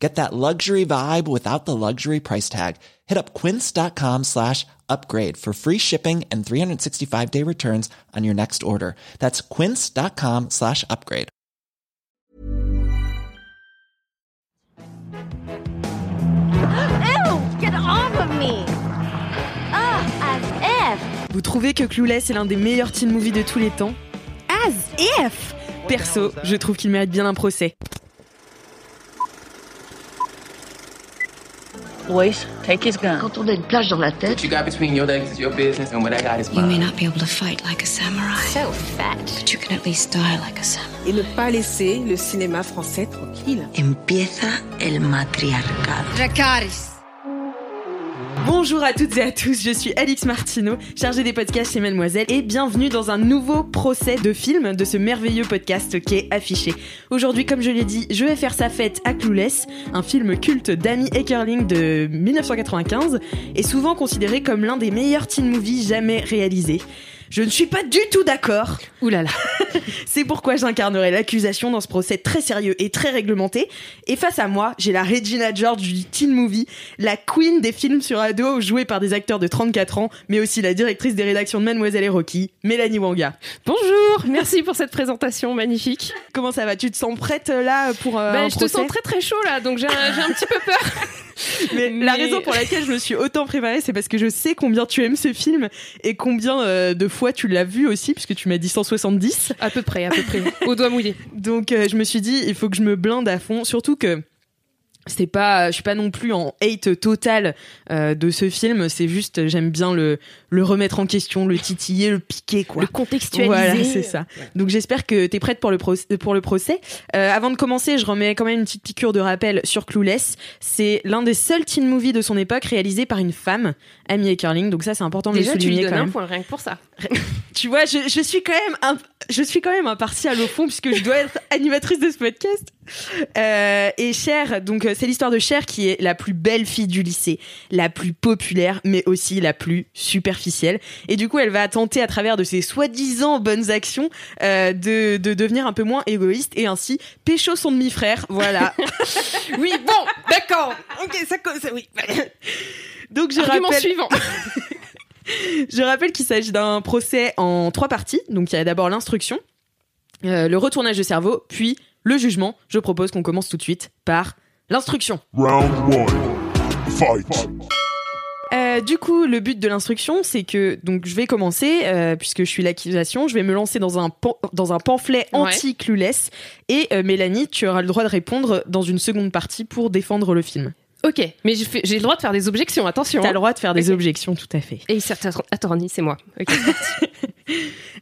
Get that luxury vibe without the luxury price tag. Hit up quince.com slash upgrade for free shipping and 365 day returns on your next order. That's quince.com slash upgrade. Ew! Get off of me! Ugh, as if! Vous trouvez que Clueless est l'un des meilleurs teen movies de tous les temps As if Perso, je trouve qu'il mérite bien un procès. Boys, take his gun. Quand on a une plage dans la tête, you got between your legs is your business, and what I got is You may mine. not be able to fight like a samurai, So fat. but you can at least die like a samurai. et ne pas laisser le cinéma français tranquille. empieza el matriarcado. Dracarys. Bonjour à toutes et à tous, je suis Alix Martineau, chargée des podcasts chez Mademoiselle, et bienvenue dans un nouveau procès de film de ce merveilleux podcast qui est affiché. Aujourd'hui, comme je l'ai dit, je vais faire sa fête à Clueless, un film culte d'Amy Eckerling de 1995, et souvent considéré comme l'un des meilleurs teen movies jamais réalisés. Je ne suis pas du tout d'accord. Ouh là là. C'est pourquoi j'incarnerai l'accusation dans ce procès très sérieux et très réglementé. Et face à moi, j'ai la Regina George du teen movie, la queen des films sur ado jouée par des acteurs de 34 ans, mais aussi la directrice des rédactions de Mademoiselle et Rocky, Mélanie Wanga. Bonjour, merci pour cette présentation magnifique. Comment ça va? Tu te sens prête euh, là pour euh, un je te sens très très chaud là, donc j'ai un, j'ai un petit peu peur. Mais la raison pour laquelle je me suis autant préparée, c'est parce que je sais combien tu aimes ce film et combien euh, de fois tu l'as vu aussi, puisque tu m'as dit 170. À peu près, à peu près, au doigt mouillé. Donc euh, je me suis dit, il faut que je me blinde à fond, surtout que c'est pas, je suis pas non plus en hate total euh, de ce film. C'est juste, j'aime bien le le remettre en question, le titiller, le piquer quoi. Le contextualiser. Voilà, c'est ça. Donc j'espère que t'es prête pour le, pro- pour le procès. Euh, avant de commencer, je remets quand même une petite piqûre de rappel sur Clueless. C'est l'un des seuls teen movies de son époque réalisé par une femme, Amy Eckerling. Donc ça, c'est important de Déjà, le tu lui souligner donnes quand un point rien que pour ça. Tu vois, je, je suis quand même un, je suis quand même impartiale au fond puisque je dois être animatrice de ce podcast. Euh, et Cher, donc c'est l'histoire de Cher qui est la plus belle fille du lycée, la plus populaire, mais aussi la plus superficielle. Et du coup, elle va tenter à travers de ses soi-disant bonnes actions euh, de, de devenir un peu moins égoïste et ainsi pécho son demi-frère. Voilà. Oui, bon, d'accord. ok, ça, ça oui. Donc je Argument rappelle. suivant. Je rappelle qu'il s'agit d'un procès en trois parties. Donc il y a d'abord l'instruction, euh, le retournage de cerveau, puis le jugement. Je propose qu'on commence tout de suite par l'instruction. Round one. Fight. Euh, du coup, le but de l'instruction, c'est que donc je vais commencer euh, puisque je suis l'accusation, je vais me lancer dans un pan- dans un pamphlet Ouais. anti-clueless et euh, Mélanie, tu auras le droit de répondre dans une seconde partie pour défendre le film. Ok, mais je j'ai le droit de faire des objections, attention. T'as le droit de faire des objections, tout à fait. Et certes, attorni, c'est moi. Ok.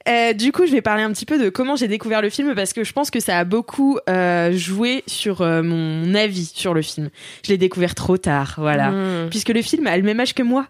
Euh, du coup, je vais parler un petit peu de comment j'ai découvert le film parce que je pense que ça a beaucoup euh, joué sur euh, mon avis sur le film. Je l'ai découvert trop tard, voilà. Hmm. Puisque le film a le même âge que moi.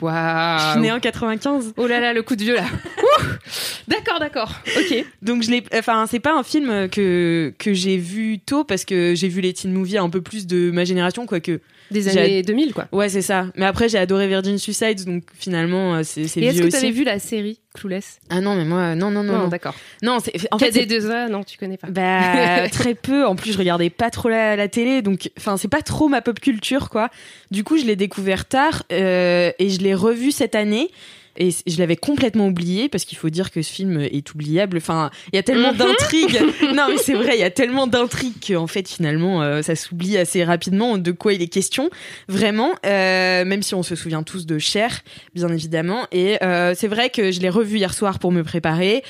Je Waouh. suis née en 95. Oh là là, le coup de vieux là. D'accord, d'accord. Ok. Donc je l'ai enfin c'est pas un film que que j'ai vu tôt parce que j'ai vu les teen movies un peu plus de ma génération quoique. Des années 2000 quoi. Ouais, c'est ça. Mais après j'ai adoré Virgin Suicide donc finalement euh, c'est c'est Et est-ce que t'avais vu la série Clueless? Ah non, mais moi non non non. Non, non. d'accord. Non, c'est en fait c'est- KD2A, non, tu connais pas. Bah très peu. En plus, je regardais pas trop la, la télé, donc enfin c'est pas trop ma pop culture quoi. Du coup, je l'ai découvert tard euh, et je l'ai revu cette année. Et je l'avais complètement oublié parce qu'il faut dire que ce film est oubliable. Enfin, il y a tellement Mhm. d'intrigues. non, mais c'est vrai, il y a tellement d'intrigues qu'en fait, finalement, euh, ça s'oublie assez rapidement de quoi il est question. Vraiment, euh, même si on se souvient tous de Cher, bien évidemment. Et euh, c'est vrai que je l'ai revu hier soir pour me préparer.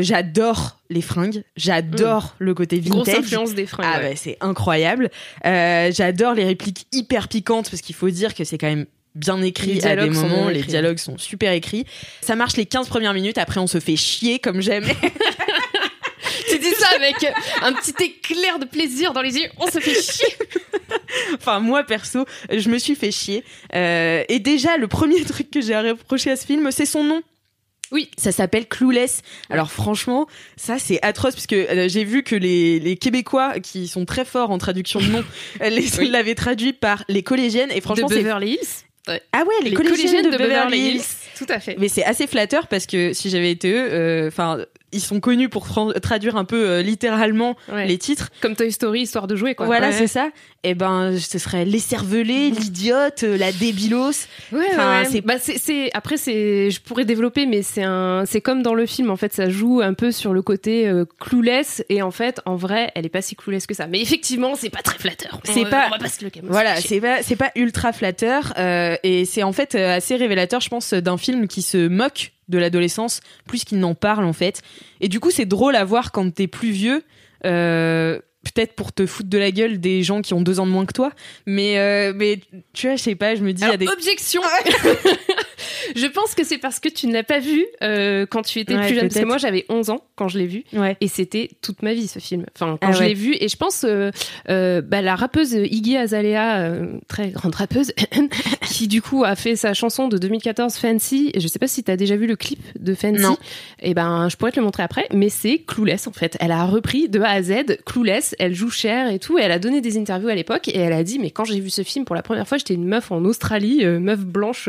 J'adore les fringues, j'adore le côté Grosse vintage. influence des fringues. Ah ouais. bah, c'est incroyable. Euh, J'adore les répliques hyper piquantes parce qu'il faut dire que c'est quand même bien écrit à des moments, les dialogues sont super écrits. Ça marche les 15 premières minutes, après on se fait chier comme j'aime. Tu dis ça avec un petit éclair de plaisir dans les yeux. On se fait chier. enfin moi perso, je me suis fait chier. Euh, et déjà le premier truc que j'ai à reprocher à ce film, c'est son nom. Oui, ça s'appelle Clueless. Alors franchement, ça c'est atroce parce que euh, j'ai vu que les, les Québécois qui sont très forts en traduction de euh, les Oui. l'avaient traduit par les collégiennes et franchement de c'est Beverly Hills. Ah ouais les, collégiennes, de, Beverly Hills. Tout à fait. Mais c'est assez flatteur parce que si j'avais été eux, euh, enfin ils sont connus pour traduire un peu euh, littéralement Ouais. les titres. Comme Toy Story, histoire de jouer, quoi. Voilà, Ouais. c'est ça. Et ben, ce serait l'écervelé, l'idiote, euh, la débilos. Ouais, Enfin, ouais. c'est- Bah, c'est, c'est- après c'est, je pourrais développer, mais c'est un, c'est comme dans le film en fait, ça joue un peu sur le côté euh, clueless et en fait, en vrai, elle est pas si clueless que ça. Mais effectivement, c'est pas très flatteur. C'est On- pas- on va pas se le cacher. Voilà, c'est pas c'est pas ultra flatteur euh, et c'est en fait assez révélateur, je pense, d'un film qui se moque de l'adolescence plus qu'il n'en parle en fait. Et du coup, c'est drôle à voir quand t'es plus vieux. euh, Peut-être pour te foutre de la gueule des gens qui ont deux ans de moins que toi, mais euh, mais tu vois, je sais pas, je me dis il y a Alors, des objection. je pense que c'est parce que tu ne l'as pas vu euh, quand tu étais Ouais, plus jeune. Parce que moi, j'avais 11 ans quand je l'ai vu. ouais. Et c'était toute ma vie ce film. Enfin, quand Ah je ouais. l'ai vu, et je pense euh, euh, bah, la rappeuse Iggy Azalea, euh, très grande rappeuse, qui du coup a fait sa chanson de 2014 Fancy. Et je sais pas si tu as déjà vu le clip de Fancy. Non. Et ben, je pourrais te le montrer après, mais c'est Clueless en fait. Elle a repris de A à Z Clueless. Elle joue cher et tout. Et elle a donné des interviews à l'époque et elle a dit mais quand j'ai vu ce film pour la première fois, j'étais une meuf en Australie, euh, meuf blanche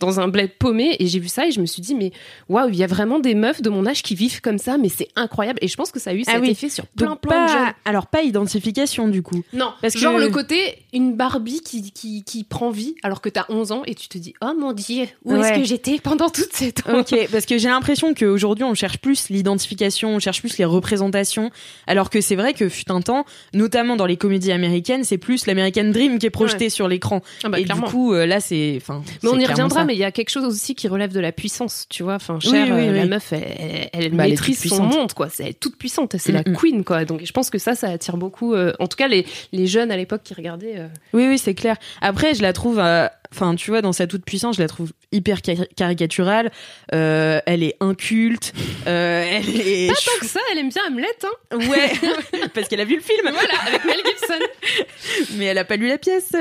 dans un bled paumé et j'ai vu ça et je me suis dit mais waouh, il y a vraiment des meufs de mon âge qui vivent comme ça, mais c'est incroyable. Et je pense que ça a eu Ah cet oui. effet sur plein Donc plein de jeunes. alors pas identification du coup. Non, Parce genre que- le côté une Barbie qui, qui, qui prend vie alors que t'as 11 ans et tu te dis oh mon dieu, où est-ce que j'étais pendant toute cette temps Ok, parce que j'ai l'impression qu'aujourd'hui on cherche plus l'identification, on cherche plus les représentations, alors que c'est vrai que fut un temps, notamment dans les comédies américaines, c'est plus l'American Dream qui est projeté sur l'écran. Ah bah, et clairement. du coup, euh, là c'est, enfin. Mais on y reviendra, ça. mais il y a quelque chose aussi qui relève de la puissance, tu vois. Enfin, Oui, Cher, oui, euh, la oui. meuf, elle, elle, elle Bah, elle est maîtrise toute son monde, quoi. C'est elle est toute puissante, c'est Mm, la mm. queen, quoi. Donc, je pense que ça, ça attire beaucoup. euh, en tout cas, les, les jeunes à l'époque qui regardaient. euh, Oui, oui, c'est clair. Après, je la trouve, enfin, tu vois, dans sa toute puissance, je la trouve hyper cari- caricaturale. Euh, elle est inculte. Euh, elle est. Pas tant que ça, elle aime bien Hamlet, hein. Ouais, parce qu'elle a vu le film. Voilà, avec Mel Gibson. mais elle a pas lu la pièce.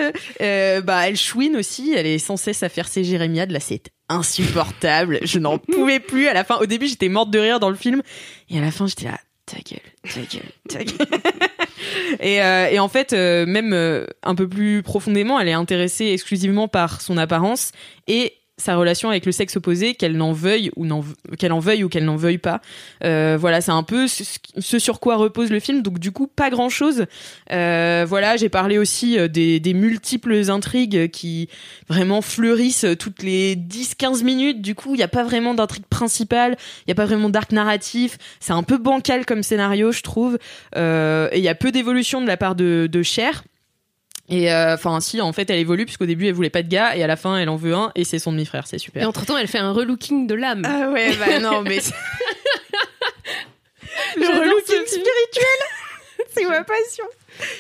Euh, bah, elle chouine aussi. Elle est sans cesse à faire ses jérémiades. Là, c'est insupportable. Je n'en pouvais plus. À la fin, au début, j'étais morte de rire dans le film, et à la fin, j'étais là. Ta gueule, ta gueule, ta gueule. et, euh, et en fait, euh, même euh, un peu plus profondément, elle est intéressée exclusivement par son apparence et sa relation avec le sexe opposé, qu'elle n'en veuille ou qu'elle en veuille ou qu'elle n'en veuille pas. Euh, voilà, c'est un peu ce, sur quoi repose le film. Donc du coup, pas grand chose. Euh, voilà, j'ai parlé aussi euh, des, multiples intrigues qui vraiment fleurissent toutes les 10-15 minutes. Du coup, il n'y a pas vraiment d'intrigue principale, il n'y a pas vraiment d'arc narratif. C'est un peu bancal comme scénario, je trouve. Et il y a peu d'évolution de la part de Cher. Et euh, enfin, si, en fait, elle évolue puisqu'au début, elle voulait pas de gars et à la fin, elle en veut un et c'est son demi-frère, c'est Et super. entre-temps, elle fait un relooking de l'âme. Ah ouais, bah non, mais le relooking spirituel, c'est ma passion.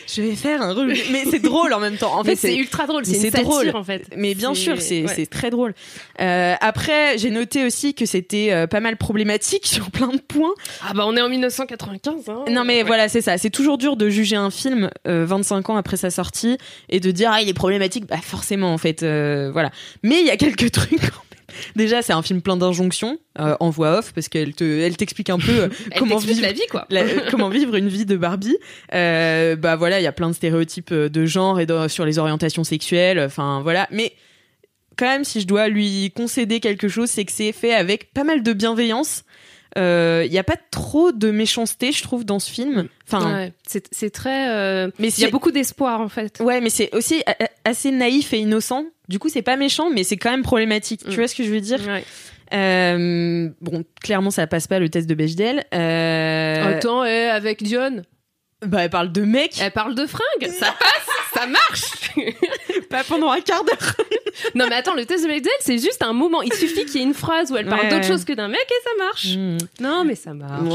Je vais faire un relooking, mais c'est drôle en même temps. En fait, c'est ultra drôle, c'est drôle. en fait. Mais bien sûr, c'est ouais. très drôle. Euh, après, j'ai noté aussi que c'était euh, pas mal problématique sur plein de points. Ah bah on est en 1995. Hein. Non mais Ouais. voilà, c'est ça. C'est toujours dur de juger un film euh, 25 ans après sa sortie et de dire ah il est problématique. Bah forcément en fait, euh, voilà. Mais il y a quelques trucs. Déjà, c'est un film plein d'injonctions euh, en voix off parce qu'elle te, elle t'explique un peu euh, comment vivre la vie quoi. la- euh, comment vivre une vie de Barbie. Euh, bah voilà, il y a plein de stéréotypes de genre et de- sur les orientations sexuelles. Enfin voilà, mais quand même, si je dois lui concéder quelque chose, c'est que c'est fait avec pas mal de bienveillance. Il n'y a pas trop de méchanceté, je trouve, dans ce film. Enfin, Ouais, c'est très. euh, mais Il y a beaucoup d'espoir en fait. ouais, mais c'est aussi assez naïf et innocent. Du coup, c'est pas méchant, mais c'est quand même problématique. Mm. Tu vois ce que je veux dire? Ouais. Euh, Bon, clairement, ça passe pas le test de Bechdel. Euh, Attends, eh, avec Dion, bah, elle parle de mec, elle parle de fringues, ça passe, ça marche. pas pendant un quart d'heure. non mais attends, le test de Bechdel, c'est juste un moment. Il suffit qu'il y ait une phrase où elle parle Ouais. d'autre chose que d'un mec et ça marche. Mm. Non mais ça marche.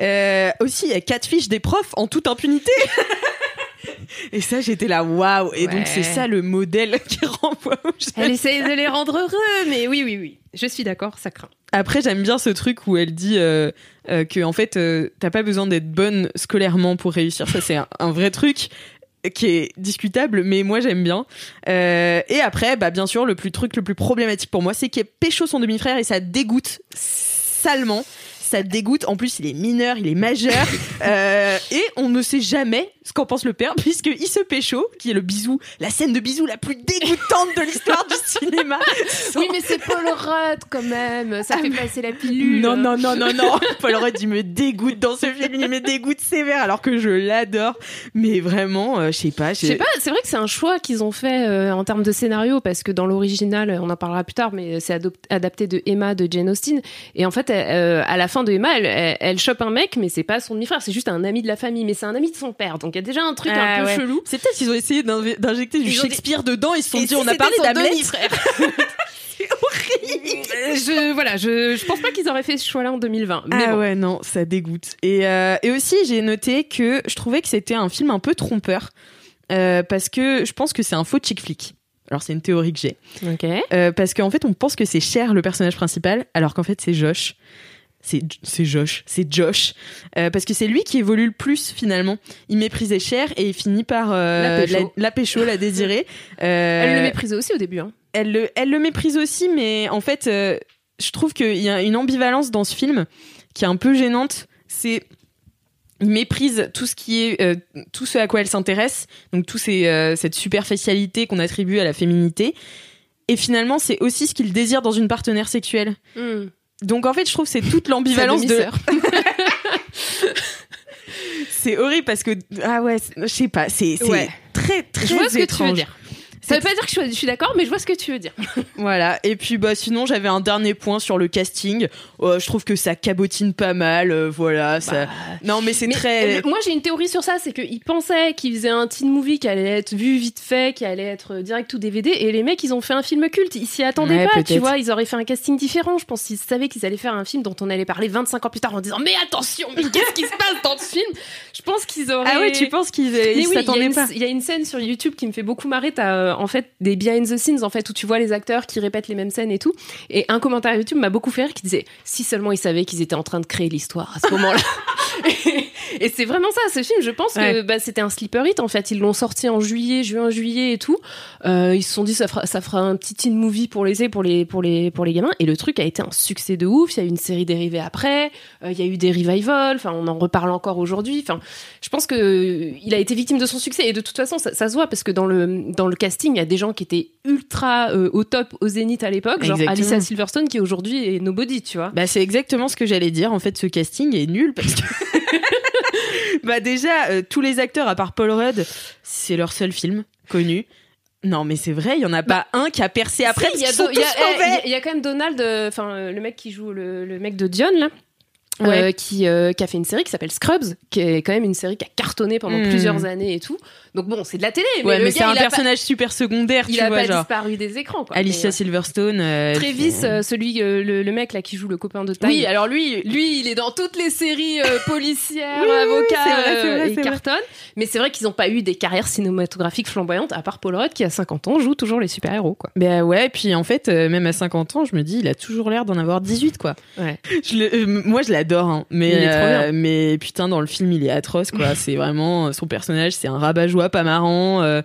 Euh, aussi, il y a quatre fiches des profs en toute impunité. Et ça, j'étais là, waouh! Et Ouais. donc, c'est ça le modèle qui renvoie aux jeunes. Elle essaye de les rendre heureux, mais oui, oui, oui. Je suis d'accord, ça craint. Après, j'aime bien ce truc où elle dit euh, euh, que, en fait, euh, t'as pas besoin d'être bonne scolairement pour réussir. Ça, c'est un, un vrai truc. Qui est discutable, mais moi j'aime bien. Euh, et après, bah bien sûr, le plus truc le plus problématique pour moi, c'est qu'il pécho son demi-frère et ça dégoûte salement. Ça dégoûte. En plus, il est mineur, il est majeur, euh, et on ne sait jamais ce qu'en pense le père, puisqu'il se pécho, qui est le bisou, la scène de bisou la plus dégoûtante de l'histoire du cinéma. Oui, mais c'est Paul Rudd quand même. Ça fait passer la pilule. Non, non, non, non, non. Paul Rudd, il me dégoûte dans ce film. Il me dégoûte sévère, alors que je l'adore. Mais vraiment, euh, je sais pas. Je sais pas, c'est vrai que c'est un choix qu'ils ont fait euh, en termes de scénario, parce que dans l'original, on en parlera plus tard, mais c'est adapté de Emma de Jane Austen. Et en fait, euh, à la fin de Emma, elle, elle, chope un mec, mais c'est pas son demi-frère, c'est juste un ami de la famille, mais c'est un ami de son père. Donc il y a déjà un truc un Ah peu ouais. chelou. C'est peut-être qu'ils ont essayé d'injecter du Shakespeare dedans. Ils se sont Et dit, si on a parlé d'Hamlet. Euh, je voilà, je, je pense pas qu'ils auraient fait ce choix-là en 2020. Mais ah bon. ouais, non, ça dégoûte. Et, euh, et aussi, j'ai noté que je trouvais que c'était un film un peu trompeur. euh, parce que je pense que c'est un faux chick flick. Alors, c'est une théorie que j'ai. Euh, parce qu'en fait, on pense que c'est Cher le personnage principal, alors qu'en fait, c'est Josh. C'est Josh, c'est Josh, Euh, parce que c'est lui qui évolue le plus finalement. Il méprisait Cher et il finit par euh, La pécho. la, la pécho, la désirer. Elle Euh, le méprisait aussi au début. Hein. elle le, elle le méprise aussi, mais en fait, je trouve qu'il y a une ambivalence dans ce film qui est un peu gênante. C'est il méprise tout ce qui est euh, tout ce à quoi elle s'intéresse, donc tout ces, euh, cette superficialité qu'on attribue à la féminité. Et finalement, c'est aussi ce qu'il désire dans une partenaire sexuelle. Hmm. Donc en fait, je trouve c'est toute l'ambivalence de. C'est horrible parce que ah ouais, je sais pas, c'est Ouais. très très Je vois ce que tu veux étrange. dire. Ça veut pas dire que je suis, d'accord, mais je vois ce que tu veux dire. Voilà. Et puis bah sinon j'avais un dernier point sur le casting. Euh, je trouve que ça cabotine pas mal. euh, voilà. Ça... Non mais c'est Mais, très. euh, moi j'ai une théorie sur ça, c'est qu'ils pensaient qu'ils faisaient un teen movie qui allait être vu vite fait, qui allait être direct ou DVD, et les mecs ils ont fait un film culte. Ils s'y attendaient Ouais, pas, tu vois. Ils auraient fait un casting différent. Je pense qu'ils savaient qu'ils allaient faire un film dont on allait parler 25 ans plus tard en disant mais attention, mais qu'est-ce qui se passe dans ce film? Je pense qu'ils auraient. Ah ouais, tu penses qu'ils oui, s'attendaient une- pas il y a une scène sur YouTube qui me fait beaucoup marrer. T'as euh, en fait des behind the scenes en fait où tu vois les acteurs qui répètent les mêmes scènes et tout. Et un commentaire YouTube m'a beaucoup fait rire qui disait si seulement ils savaient qu'ils étaient en train de créer l'histoire à ce moment-là. et et c'est vraiment ça, ce film. Je pense que bah, c'était un sleeper hit. En fait, ils l'ont sorti en juillet, juin, juillet et tout. Euh, ils se sont dit ça fera, ça fera un petit teen movie pour les pour les pour les pour les gamins. Et le truc a été un succès de ouf. Il y a eu une série dérivée après. Euh, il y a eu des revivals. Enfin, on en reparle encore aujourd'hui. Enfin, je pense que il a été victime de son succès et de toute façon ça, ça se voit parce que dans le dans le casting il y a des gens qui étaient ultra euh, au top au zénith à l'époque genre. Alicia Silverstone qui aujourd'hui est nobody tu vois Bah c'est exactement ce que j'allais dire. En fait, ce casting est nul parce que. bah déjà, euh, tous les acteurs à part Paul Rudd, c'est leur seul film connu. Non mais c'est vrai, il y en a pas un qui a percé après. Il y a y y y quand même Donald euh, enfin euh, le mec qui joue le, le mec de Dion là Ouais. qui, euh, qui a fait une série qui s'appelle Scrubs, qui est quand même une série qui a cartonné pendant Hmm. plusieurs années et tout. Donc bon, c'est de la télé, mais, ouais, c'est un pas- personnage super secondaire, il tu a vois, pas genre disparu des écrans. Quoi. Alicia Mais, Silverstone. euh. Travis, euh, celui, euh, le, le mec là qui joue le copain de Ty. Oui, alors lui, Lui, il est dans toutes les séries euh, policières, Oui, avocats, c'est vrai, c'est euh, vrai, vrai. cartonne. Mais c'est vrai qu'ils n'ont pas eu des carrières cinématographiques flamboyantes, à part Paul Rudd qui, à 50 ans, joue toujours les super-héros. quoi. Ben ouais, puis en fait, euh, même à 50 ans, je me dis, il a toujours l'air d'en avoir 18, quoi. Ouais. Je le- euh, moi, je l'adore, hein, mais, Il est trop euh, bien. mais putain, dans le film, il est atroce, quoi. c'est vraiment, euh, son personnage, c'est un rabat-joie pas marrant. euh,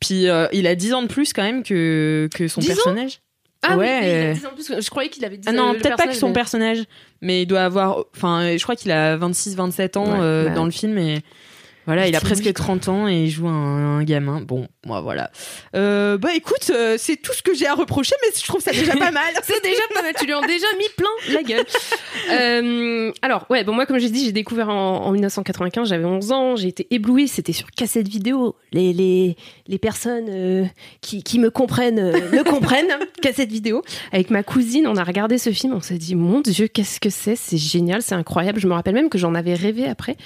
puis euh, il a 10 ans de plus, quand même, que, que son 10 ans personnage. Ah Ouais, oui, mais il a euh. 10 ans de plus. Je croyais qu'il avait 10 Ah non, le peut-être pas que son personnage, personnage, mais il doit avoir. Enfin, je crois qu'il a 26-27 ans Ouais, bah. dans le film et. Voilà, il a presque lui, 30 ans et il joue un, un gamin. Bon, moi voilà. Euh, bah écoute, euh, c'est tout ce que j'ai à reprocher, mais je trouve ça déjà pas mal. C'est déjà pas mal, tu lui en as déjà mis plein la gueule. Euh, alors, ouais, bon, moi, comme j'ai dit, j'ai découvert en, en 1995, j'avais 11 ans, j'ai été éblouie, c'était sur cassette vidéo. Les, les, les personnes qui, qui me comprennent me comprennent, cassette vidéo. Avec ma cousine, on a regardé ce film, on s'est dit, mon Dieu, qu'est-ce que c'est? C'est génial, c'est incroyable. Je me rappelle même que j'en avais rêvé après.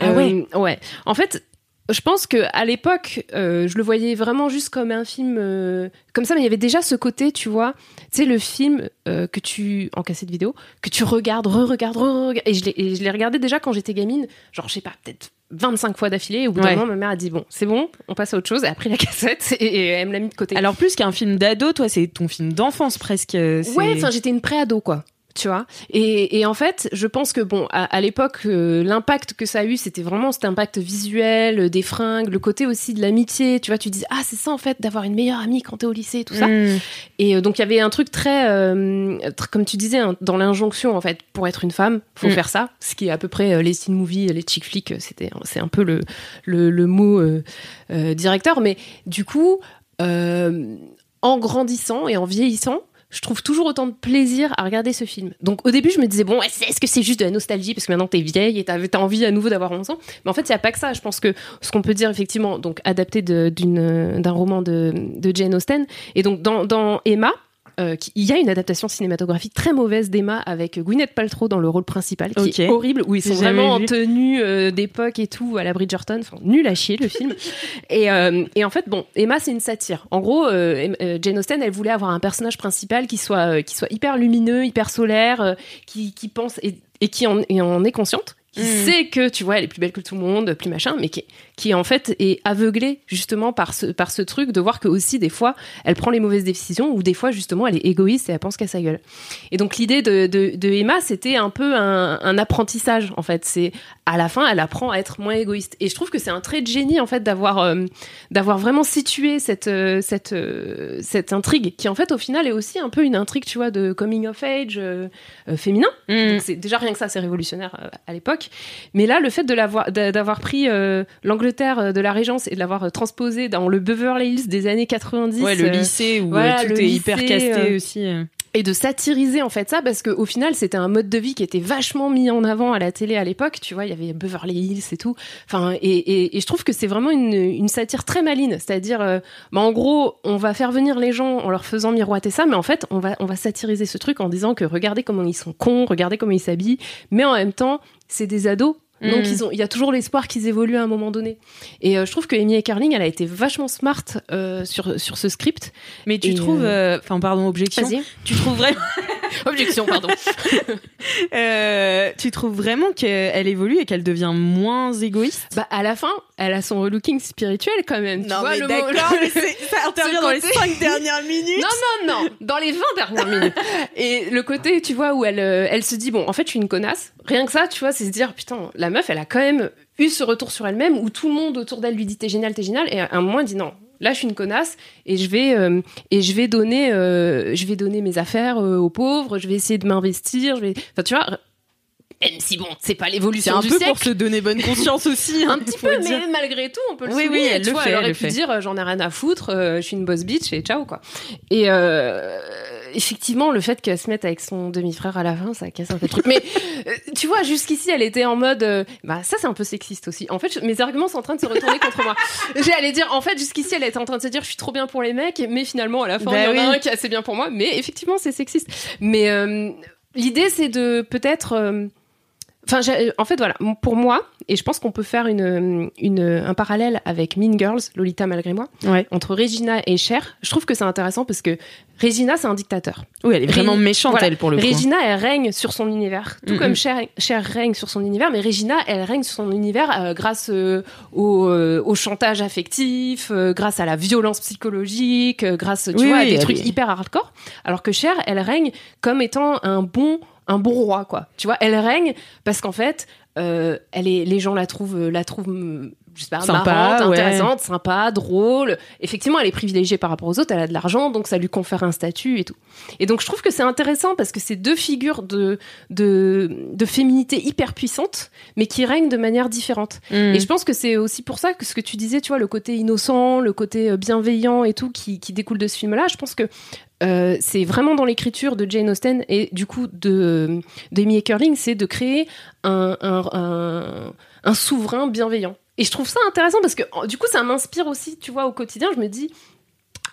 Ah ouais Ouais. En fait, je pense que à l'époque, euh, je le voyais vraiment juste comme un film euh, comme ça, mais il y avait déjà ce côté, tu vois, tu sais, le film euh, que tu en cassette vidéo, que tu regardes, re-regardes, re-regardes, et je l'ai, regardé déjà quand j'étais gamine, genre je sais pas, peut-être 25 fois d'affilée. Et au bout d'un Ouais. moment, ma mère a dit bon, c'est bon, on passe à autre chose. Elle a pris la cassette et, et elle me l'a mis de côté. Alors plus qu'un film d'ado, toi, c'est ton film d'enfance presque. ouais, enfin j'étais une pré-ado quoi. Tu vois. Et, et en fait, je pense que bon, à, à l'époque, euh, l'impact que ça a eu, c'était vraiment cet impact visuel, euh, des fringues, le côté aussi de l'amitié. Tu vois, tu dis ah c'est ça en fait d'avoir une meilleure amie quand t'es au lycée, tout ça. Mm. Et euh, donc il y avait un truc très, euh, tr- comme tu disais, hein, dans l'injonction en fait, pour être une femme, faut Mm. faire ça. Ce qui est à peu près les teen movies, les chick flicks, c'était, c'est un peu le le, le mot directeur. Mais du coup, en grandissant et en vieillissant. Je trouve toujours autant de plaisir à regarder ce film. Donc au début, je me disais, bon, est-ce que c'est juste de la nostalgie? Parce que maintenant t'es vieille et t'as as envie à nouveau d'avoir 11 ans Mais en fait, il n'y a pas que ça. Je pense que ce qu'on peut dire effectivement, donc adapté d'un roman de, Jane Austen, et donc dans Emma, euh, qui- il y a une adaptation cinématographique très mauvaise d'Emma avec Gwyneth Paltrow dans le rôle principal, qui est horrible, où ils sont vraiment en tenue euh, d'époque et tout, à la Bridgerton, enfin nul à chier le film. et, euh, et en fait, bon, Emma c'est une satire. En gros, Jane Austen, elle voulait avoir un personnage principal qui soit, qui soit hyper lumineux, hyper solaire, qui, qui pense et, et qui en, et en est consciente qui Mm. sait que tu vois elle est plus belle que tout le monde plus machin mais qui, qui en fait est aveuglée justement par ce par ce truc de voir que aussi des fois elle prend les mauvaises décisions ou des fois justement elle est égoïste et elle pense qu'à sa gueule et donc l'idée de, de, de Emma c'était un peu un, un apprentissage en fait c'est à la fin elle apprend à être moins égoïste et je trouve que c'est un trait de génie en fait d'avoir euh, d'avoir vraiment situé cette euh, cette euh, cette intrigue qui en fait au final est aussi un peu une intrigue tu vois de coming of age féminin Mm. c'est déjà rien que ça, c'est révolutionnaire à l'époque. Mais là, le fait de l'avoir, d'a- d'avoir pris euh, l'Angleterre euh, de la Régence et de l'avoir euh, transposé dans le Beverly Hills des années 90, Ouais, le euh, lycée où voilà, tout est hyper casté aussi. et de satiriser en fait ça parce qu'au final c'était un mode de vie qui était vachement mis en avant à la télé à l'époque tu vois il y avait Beverly Hills et tout enfin et, et, et je trouve que c'est vraiment une, une satire très maligne c'est-à-dire euh, bah, en gros on va faire venir les gens en leur faisant miroiter ça mais en fait on va on va satiriser ce truc en disant que regardez comment ils sont cons regardez comment ils s'habillent mais en même temps c'est des ados donc Mm. ils ont, il y a toujours l'espoir qu'ils évoluent à un moment donné. Et euh, je trouve que Amy Carling, elle a été vachement smart euh, sur sur ce script. Mais tu Et, trouves, euh, euh, enfin pardon, objection. Vas-y. Tu trouves vraiment, Objection, pardon. euh, tu trouves vraiment qu'elle évolue et qu'elle devient moins égoïste? Bah, à la fin, elle a son relooking spirituel quand même. tu vois, le mot- mais c'est- ça intervient Ce dans les côté- cinq dernières minutes. Non, non, non, dans les 20 dernières minutes. Et le côté, tu vois, où elle, euh, elle se dit, bon, en fait, je suis une connasse. Rien que ça, tu vois, c'est se dire, putain, la meuf, elle a quand même eu ce retour sur elle-même où tout le monde autour d'elle lui dit, t'es génial, t'es génial. Et à un moment, elle dit, non, là, je suis une connasse et je vais, euh, et je vais donner, euh, je vais donner mes affaires euh, aux pauvres, je vais essayer de m'investir, je vais, enfin, tu vois, même si bon, c'est pas C'est l'évolution un du peu pour se donner bonne conscience aussi. hein, Un petit peu, mais malgré tout, on peut le Oui, souligner. oui, elle tu le vois, fait, elle aurait pu fait. dire, j'en ai rien à foutre, euh, je suis une boss bitch et ciao, quoi. Et euh, effectivement, le fait qu'elle se mette avec son demi-frère à la fin, ça casse un peu le truc. Mais euh, tu vois, jusqu'ici, elle était en mode, euh, bah ça, c'est un peu sexiste aussi. En fait, je- mes arguments sont en train de se retourner contre moi. J'allais dire, en fait, jusqu'ici, elle était en train de se dire, je suis trop bien pour les mecs, mais finalement, à la fin, Bah il y en a un qui est assez bien pour moi. Mais effectivement, c'est sexiste. Mais euh, l'idée, c'est de peut-être. Euh, Enfin, j'ai- en fait, voilà, pour moi, et je pense qu'on peut faire une, une, un parallèle avec Mean Girls, Lolita malgré moi, Ouais. entre Regina et Cher. Je trouve que c'est intéressant parce que Regina, c'est un dictateur. Oui, elle est vraiment Ré- méchante, voilà. elle, pour le coup. Regina, elle règne sur son univers, tout comme Cher, Cher règne sur son univers, mais Regina, elle règne sur son univers euh, grâce euh, au, euh, au chantage affectif, euh, grâce à la violence psychologique, euh, grâce, tu Oui, vois, à des trucs est- hyper hardcore. Alors que Cher, elle règne comme étant un bon un bon roi quoi. Tu vois elle règne parce qu'en fait euh, elle est les gens la trouvent la trouvent je sais pas Sympa, marrante ouais. intéressante sympa drôle effectivement elle est privilégiée par rapport aux autres elle a de l'argent donc ça lui confère un statut et tout et donc je trouve que c'est intéressant parce que c'est deux figures de de de féminité hyper puissantes mais qui règnent de manière différente Mm. et je pense que c'est aussi pour ça que ce que tu disais, tu vois, le côté innocent, le côté euh, bienveillant et tout qui, qui découle de ce film-là, je pense que euh, c'est vraiment dans l'écriture de Jane Austen et du coup de d'Amy Curling, c'est de créer un, un, un, un souverain bienveillant. Et je trouve ça intéressant parce que du coup, ça m'inspire aussi, tu vois, au quotidien. Je me dis,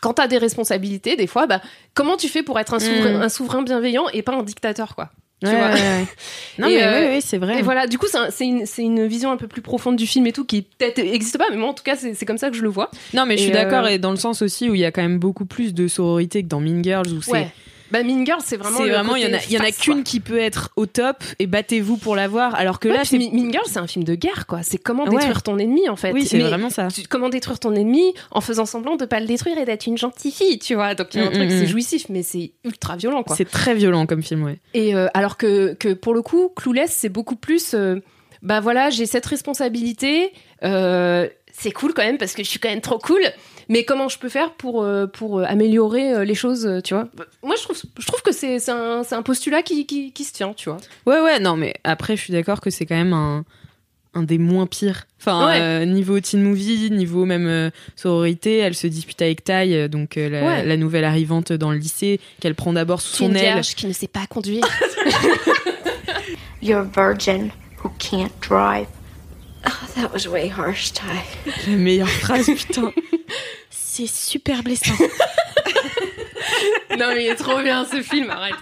quand t'as des responsabilités, des fois, bah, comment tu fais pour être un souverain, Mm. un souverain bienveillant et pas un dictateur, quoi? Tu Ouais, vois? ouais, ouais. Non, Et, mais euh, oui, oui, c'est vrai. et voilà, du coup, c'est un- c'est une, vision un peu plus profonde du film et tout, qui peut-être existe pas, mais moi, en tout cas, c'est comme ça que je le vois. Non, mais je suis d'accord, euh, et dans le sens aussi où il y a quand même beaucoup plus de sororité que dans Mean Girls, où c'est. Bah Mean Girls, c'est vraiment. C'est le vraiment, il y en a, y en qu'une qui peut être au top et battez-vous pour l'avoir. Alors que Ouais, là, c'est Mean Girls, c'est un film de guerre, quoi. C'est comment Ouais. détruire ton ennemi, en fait. Oui, c'est vraiment ça. tu- Comment détruire ton ennemi en faisant semblant de pas le détruire et d'être une gentille fille, tu vois. Donc il y a un Mm, truc, mm, c'est mm. jouissif, mais c'est ultra violent, quoi. c'est très violent comme film, ouais. Et euh, alors que, que pour le coup, Clueless, c'est beaucoup plus. euh, bah voilà, j'ai cette responsabilité. euh, c'est cool quand même parce que je suis quand même trop cool. Mais comment je peux faire pour, euh, pour euh, améliorer euh, les choses, tu vois? Bah, Moi, je trouve, je trouve que c'est c'est un, c'est un postulat qui, qui, qui se tient, tu vois. Ouais, ouais, non, mais après, je suis d'accord que c'est quand même un, un des moins pires. Enfin, Ouais. euh, niveau teen movie, niveau même euh, sororité, elle se dispute avec Ty, euh, donc euh, la, Ouais. la nouvelle arrivante dans le lycée, qu'elle prend d'abord sous son une aile. vierge qui ne sait pas conduire. You're a virgin who can't drive. That was way harsh, Ty. La meilleure phrase, putain. C'est super blessant. non, mais il est trop bien ce film, arrête.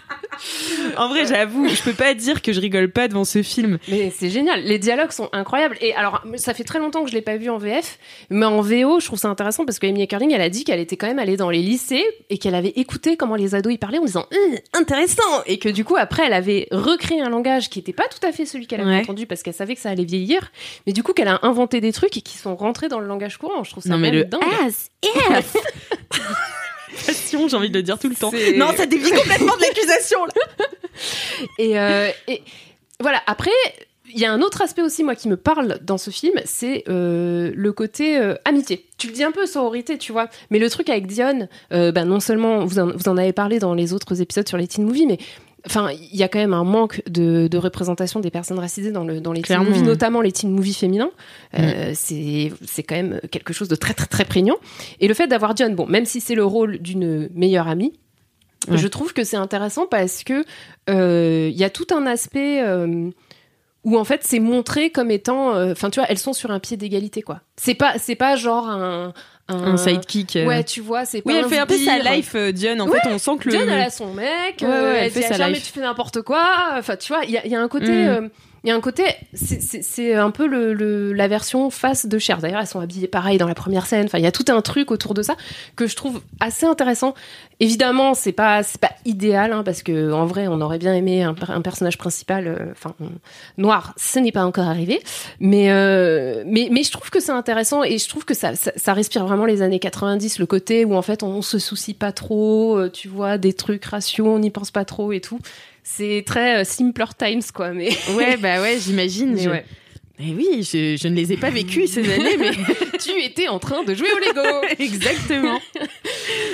En vrai, j'avoue, je peux pas dire que je rigole pas devant ce film. Mais c'est génial, les dialogues sont incroyables. Et alors, ça fait très longtemps que je l'ai pas vu en VF, mais en VO, je trouve ça intéressant parce que Amy Curling, elle a dit qu'elle était quand même allée dans les lycées et qu'elle avait écouté comment les ados y parlaient en disant Hum, intéressant et que du coup après elle avait recréé un langage qui était pas tout à fait celui qu'elle avait Ouais. entendu parce qu'elle savait que ça allait vieillir, mais du coup qu'elle a inventé des trucs et qui sont rentrés dans le langage courant. Je trouve ça Non, mais le dingue. as Passion, j'ai envie de le dire tout le temps. Non, ça dévie complètement de l'accusation là. Et, euh, et voilà, après, il y a un autre aspect aussi, moi, qui me parle dans ce film, c'est euh, le côté euh, amitié. Tu le dis un peu, sororité, tu vois. Mais le truc avec Dion, bah, non seulement, vous en, vous en avez parlé dans les autres épisodes sur les teen movies, mais Enfin, il y a quand même un manque de, de représentation des personnes racisées dans, le, dans les teen Clairement, movies, ouais. notamment les teen movies féminins. Euh, c'est quand même quelque chose de très très très prégnant. Et le fait d'avoir Dion, bon, même si c'est le rôle d'une meilleure amie, Ouais. je trouve que c'est intéressant parce que euh, il y a tout un aspect euh, où en fait c'est montré comme étant, euh, enfin tu vois, elles sont sur un pied d'égalité quoi. C'est pas c'est pas genre un Un sidekick. euh. Ouais, tu vois, c'est pas Oui, elle fait un peu sa life, euh, Dion. En Ouais, fait, on sent que le. Diane, elle a son mec, Ouais, euh, ouais, elle elle, fait dit sa jamais life. tu fais n'importe quoi. Enfin, tu vois, il y, a- il y a un côté, Mm. Il y a un côté, c'est- un peu la version face de Cher. D'ailleurs, elles sont habillées pareil dans la première scène. Enfin, il y a tout un truc autour de ça que je trouve assez intéressant. Évidemment, c'est pas c'est pas idéal hein, parce que en vrai, on aurait bien aimé un, per- un personnage principal, euh, enfin noir. Ce n'est pas encore arrivé, mais euh, mais mais je trouve que c'est intéressant et je trouve que ça, respire vraiment les années 90, le côté où en fait on se soucie pas trop, euh, tu vois, des trucs raciaux, on n'y pense pas trop et tout. C'est très euh, simpler times quoi, mais Ouais, bah ouais, j'imagine. mais Je- ouais. Mais oui, je, je ne les ai pas vécues ces années, mais tu étais en train de jouer au Lego. exactement.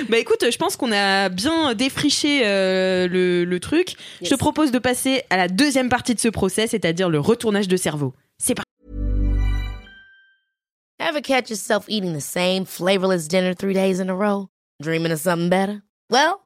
bah écoute, je pense qu'on a bien défriché euh, le, le truc. Je te propose de passer à la deuxième partie de ce procès, c'est-à-dire le retournage de cerveau. C'est parti. Ever catch yourself eating the same flavorless dinner three days in a row? Dreaming of something better? Well,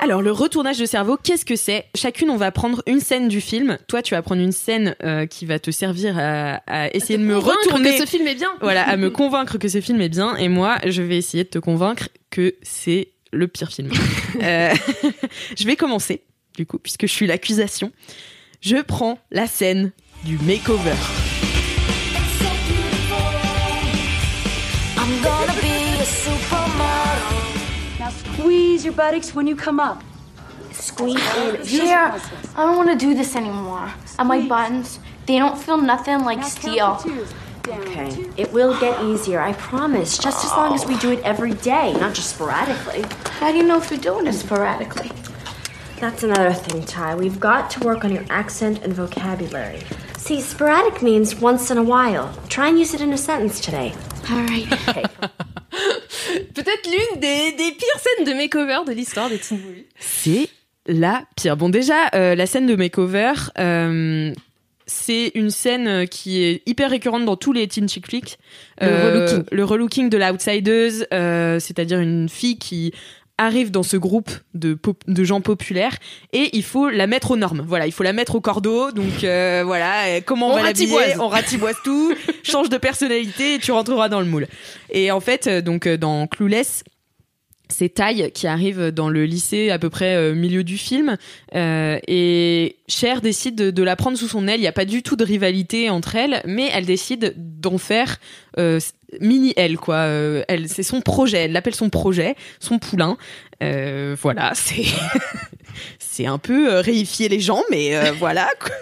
Alors le retournage de cerveau, qu'est-ce que c'est? Chacune, on va prendre une scène du film. Toi, tu vas prendre une scène euh, qui va te servir à, à essayer de me Convaincre retourner. que ce film est bien. Voilà, à me convaincre que ce film est bien. Et moi, je vais essayer de te convaincre que c'est le pire film. Euh, je vais commencer, du coup, puisque je suis l'accusation. Je prends la scène du makeover. I'm gonna be a supermodel. Now squeeze your buttocks when you come up. Squeeze in. Here, I don't want to do this anymore. And my buttons, they don't feel nothing like steel. Okay. It will get easier, I promise. Just as long as we do it every day, not just sporadically. How do you know if you're doing it sporadically? That's another thing, Ty. We've got to work on your accent and vocabulary. See, sporadic means once in a while. Try and use it in a sentence today. All right. Peut-être l'une des, des pires scènes de makeover de l'histoire des teen movies. C'est la pire. Bon, déjà, euh, la scène de makeover, euh, c'est une scène qui est hyper récurrente dans tous les teen chick flicks. Le relooking. Le relooking de l'outsideuse, euh, c'est-à-dire une fille qui arrive dans ce groupe de, pop- de gens populaires et il faut la mettre aux normes. Voilà, il faut la mettre au cordeau. Donc euh, voilà, euh, comment on, On va l'habiller. On ratiboise tout, change de personnalité et tu rentreras dans le moule. Et en fait, euh, donc dans Clueless, c'est Ty qui arrive dans le lycée à peu près euh, milieu du film euh, et Cher décide de, de la prendre sous son aile. Il n'y a pas du tout de rivalité entre elles, mais elle décide d'en faire euh, mini elle quoi. Euh, elle, c'est son projet. Elle l'appelle son projet, son poulain. Euh, voilà, c'est c'est un peu euh, réifier les gens, mais voilà. quoi.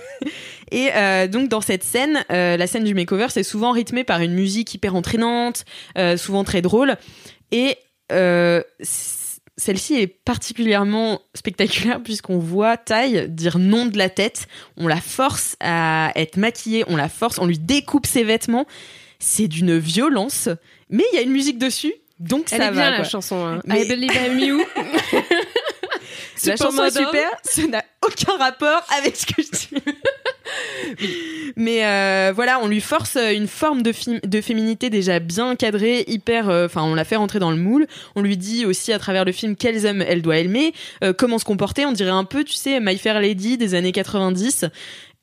Et donc dans cette scène, la scène du makeover, c'est souvent rythmé par une musique hyper entraînante, souvent très drôle. Et celle-ci est particulièrement spectaculaire puisqu'on voit Ty dire non de la tête. On la force à être maquillée, on la force, on lui découpe ses vêtements. C'est d'une violence, mais il y a une musique dessus, donc Elle ça est bien va. la quoi. chanson. hein. Mais- I believe I'm you. La chanson est super, ça n'a aucun rapport avec ce que je dis. Mais euh, voilà, on lui force une forme de, féminité déjà bien cadrée, hyper. euh, Enfin, on la fait rentrer dans le moule. On lui dit aussi à travers le film quels hommes elle doit aimer, euh, comment se comporter. On dirait un peu, tu sais, My Fair Lady des années 90.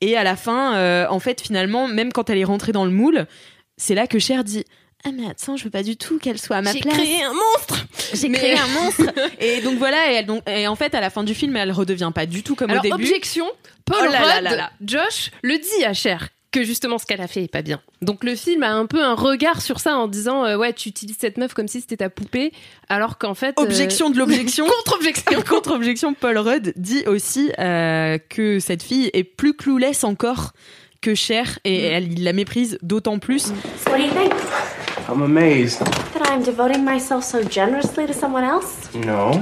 Et à la fin, euh, en fait, finalement, même quand elle est rentrée dans le moule, c'est là que Cher dit. Ah mais attends, je veux pas du tout qu'elle soit à ma J'ai place. créé un monstre. J'ai Mais- créé un monstre. et donc voilà, et, elle, donc, et en fait, à la fin du film, elle redevient pas du tout comme Alors au début. objection, Paul Oh là Rudd, là là. Josh le dit à Cher que justement ce qu'elle a fait est pas bien. Donc le film a un peu un regard sur ça en disant euh, ouais tu utilises cette meuf comme si c'était ta poupée alors qu'en fait euh, Objection de l'objection. contre-objection Contre-objection, Paul Rudd dit aussi euh, que cette fille est plus clouless encore que Cher et elle il la méprise d'autant plus. So what do you think? I'm amazed. That I'm devoting myself so generously to someone else? No.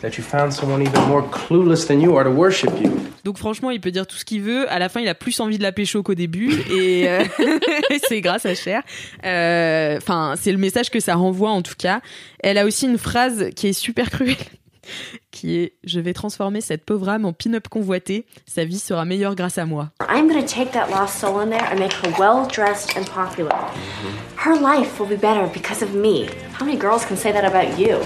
That you found someone even more clueless than you are to worship you. Donc franchement, il peut dire tout ce qu'il veut. À la fin, il a plus envie de la pécho qu'au début, et euh, c'est grâce à Cher. Euh, Enfin, c'est le message que ça renvoie en tout cas. Elle a aussi une phrase qui est super cruelle, qui est "Je vais transformer cette pauvre âme en pin-up convoité. Sa vie sera meilleure grâce à moi." I'm gonna take that lost soul in there and make her well dressed and popular. Her life will be better because of me. How many girls can say that about you?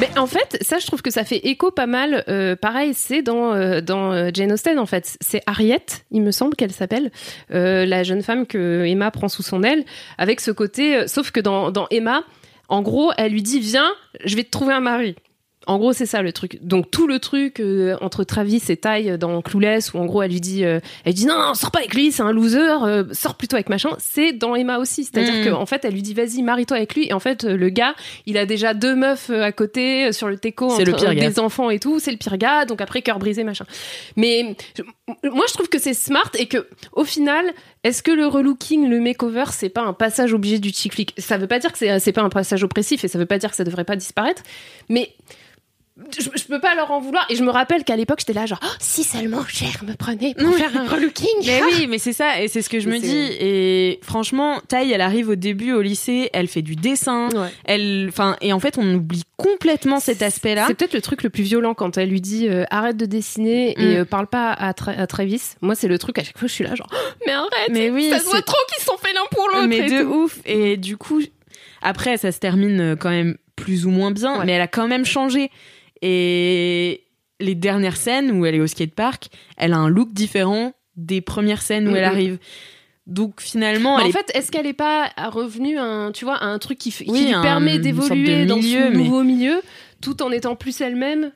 Mais en fait, ça, je trouve que ça fait écho pas mal. euh, pareil, c'est dans, euh, dans euh, Jane Austen, en fait. C'est Harriet, il me semble qu'elle s'appelle, euh, la jeune femme que Emma prend sous son aile, avec ce côté. euh, sauf que dans, dans Emma, en gros, elle lui dit Viens, je vais te trouver un mari. En gros, c'est ça le truc. Donc tout le truc euh, entre Travis et Ty dans Clueless, où en gros elle lui dit, euh, elle dit non, non, sors pas avec lui, c'est un loser, euh, sors plutôt avec machin. C'est dans Emma aussi, c'est-à-dire Mm. qu'en fait elle lui dit vas-y marie-toi avec lui, et en fait euh, le gars, il a déjà deux meufs euh, à côté euh, sur le teco, le pire euh, des enfants et tout, c'est le pire gars. Donc après cœur brisé machin. Mais je- moi je trouve que c'est smart et que au final, est-ce que le relooking, le makeover, c'est pas un passage obligé du chick flick Ça veut pas dire que c'est c'est pas un passage oppressif et ça veut pas dire que ça devrait pas disparaître, mais je, je peux pas leur en vouloir. Et je me rappelle qu'à l'époque, j'étais là, genre, Oh, si seulement Cher me prenait pour faire un relooking. Mais oui, mais c'est ça, et c'est ce que je Mais me dis. Et franchement, Taï, elle arrive au début au lycée, elle fait du dessin, Ouais. elle, enfin, et en fait, on oublie complètement cet aspect-là. C'est peut-être le truc le plus violent quand elle lui dit euh, arrête de dessiner et Mm. euh, parle pas à, Tra- à Travis. Moi, c'est le truc à chaque fois, je suis là, genre, Oh, mais arrête, Mais oui, ça se voit trop qu'ils sont fait l'un pour l'autre. mais de tout. ouf. Et du coup, après, ça se termine euh, quand même plus ou moins bien, Ouais. mais elle a quand même changé. Et les dernières scènes où elle est au skatepark, elle a un look différent des premières scènes où Mhm. elle arrive. Donc finalement, Mais elle en est fait, est-ce qu'elle est pas revenue à un, tu vois, un truc qui, qui Oui, lui un- permet d'évoluer dans son mais- nouveau milieu, tout en étant plus elle-même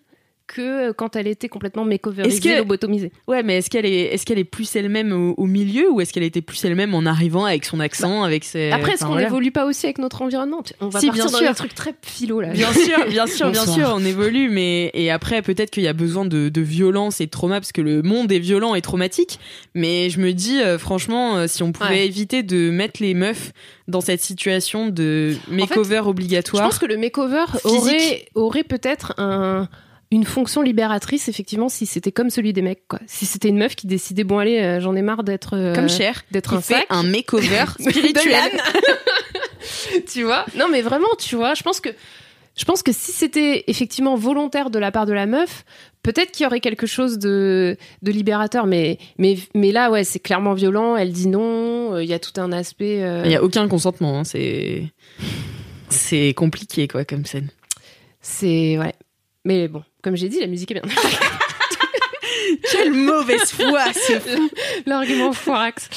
que euh, quand elle était complètement makeoverisée, lobotomisée. Ouais, mais est-ce qu'elle est, est-ce qu'elle est plus elle-même au, au milieu ou est-ce qu'elle était plus elle-même en arrivant avec son accent, avec ses. Après, est-ce qu'on voilà. évolue pas aussi avec notre environnement? On va Si, partir bien dans sûr. des trucs très philo là. Bien sûr, bien sûr, bien sûr, on évolue, mais et après peut-être qu'il y a besoin de, de violence et de trauma parce que le monde est violent et traumatique. Mais je me dis euh, franchement, euh, si on pouvait Ouais. éviter de mettre les meufs dans cette situation de makeover Je obligatoire. pense que le makeover Physique. aurait, aurait peut-être un, une fonction libératrice, effectivement, si c'était comme celui des mecs. Quoi. Si c'était une meuf qui décidait, bon, allez, euh, j'en ai marre d'être. euh, Comme Cher, d'être un fait sac. un makeover spirituel. tu vois? Non, mais vraiment, tu vois, je pense que. Je pense que si c'était effectivement volontaire de la part de la meuf, peut-être qu'il y aurait quelque chose de, de libérateur. Mais, mais, mais là, ouais, c'est clairement violent. Elle dit non. euh, Il y a tout un aspect. Il y a aucun consentement, hein, c'est c'est compliqué quoi comme scène. C'est ouais. Mais bon, comme j'ai dit, la musique est bien. Quelle mauvaise foi, ce. L'argument foirax.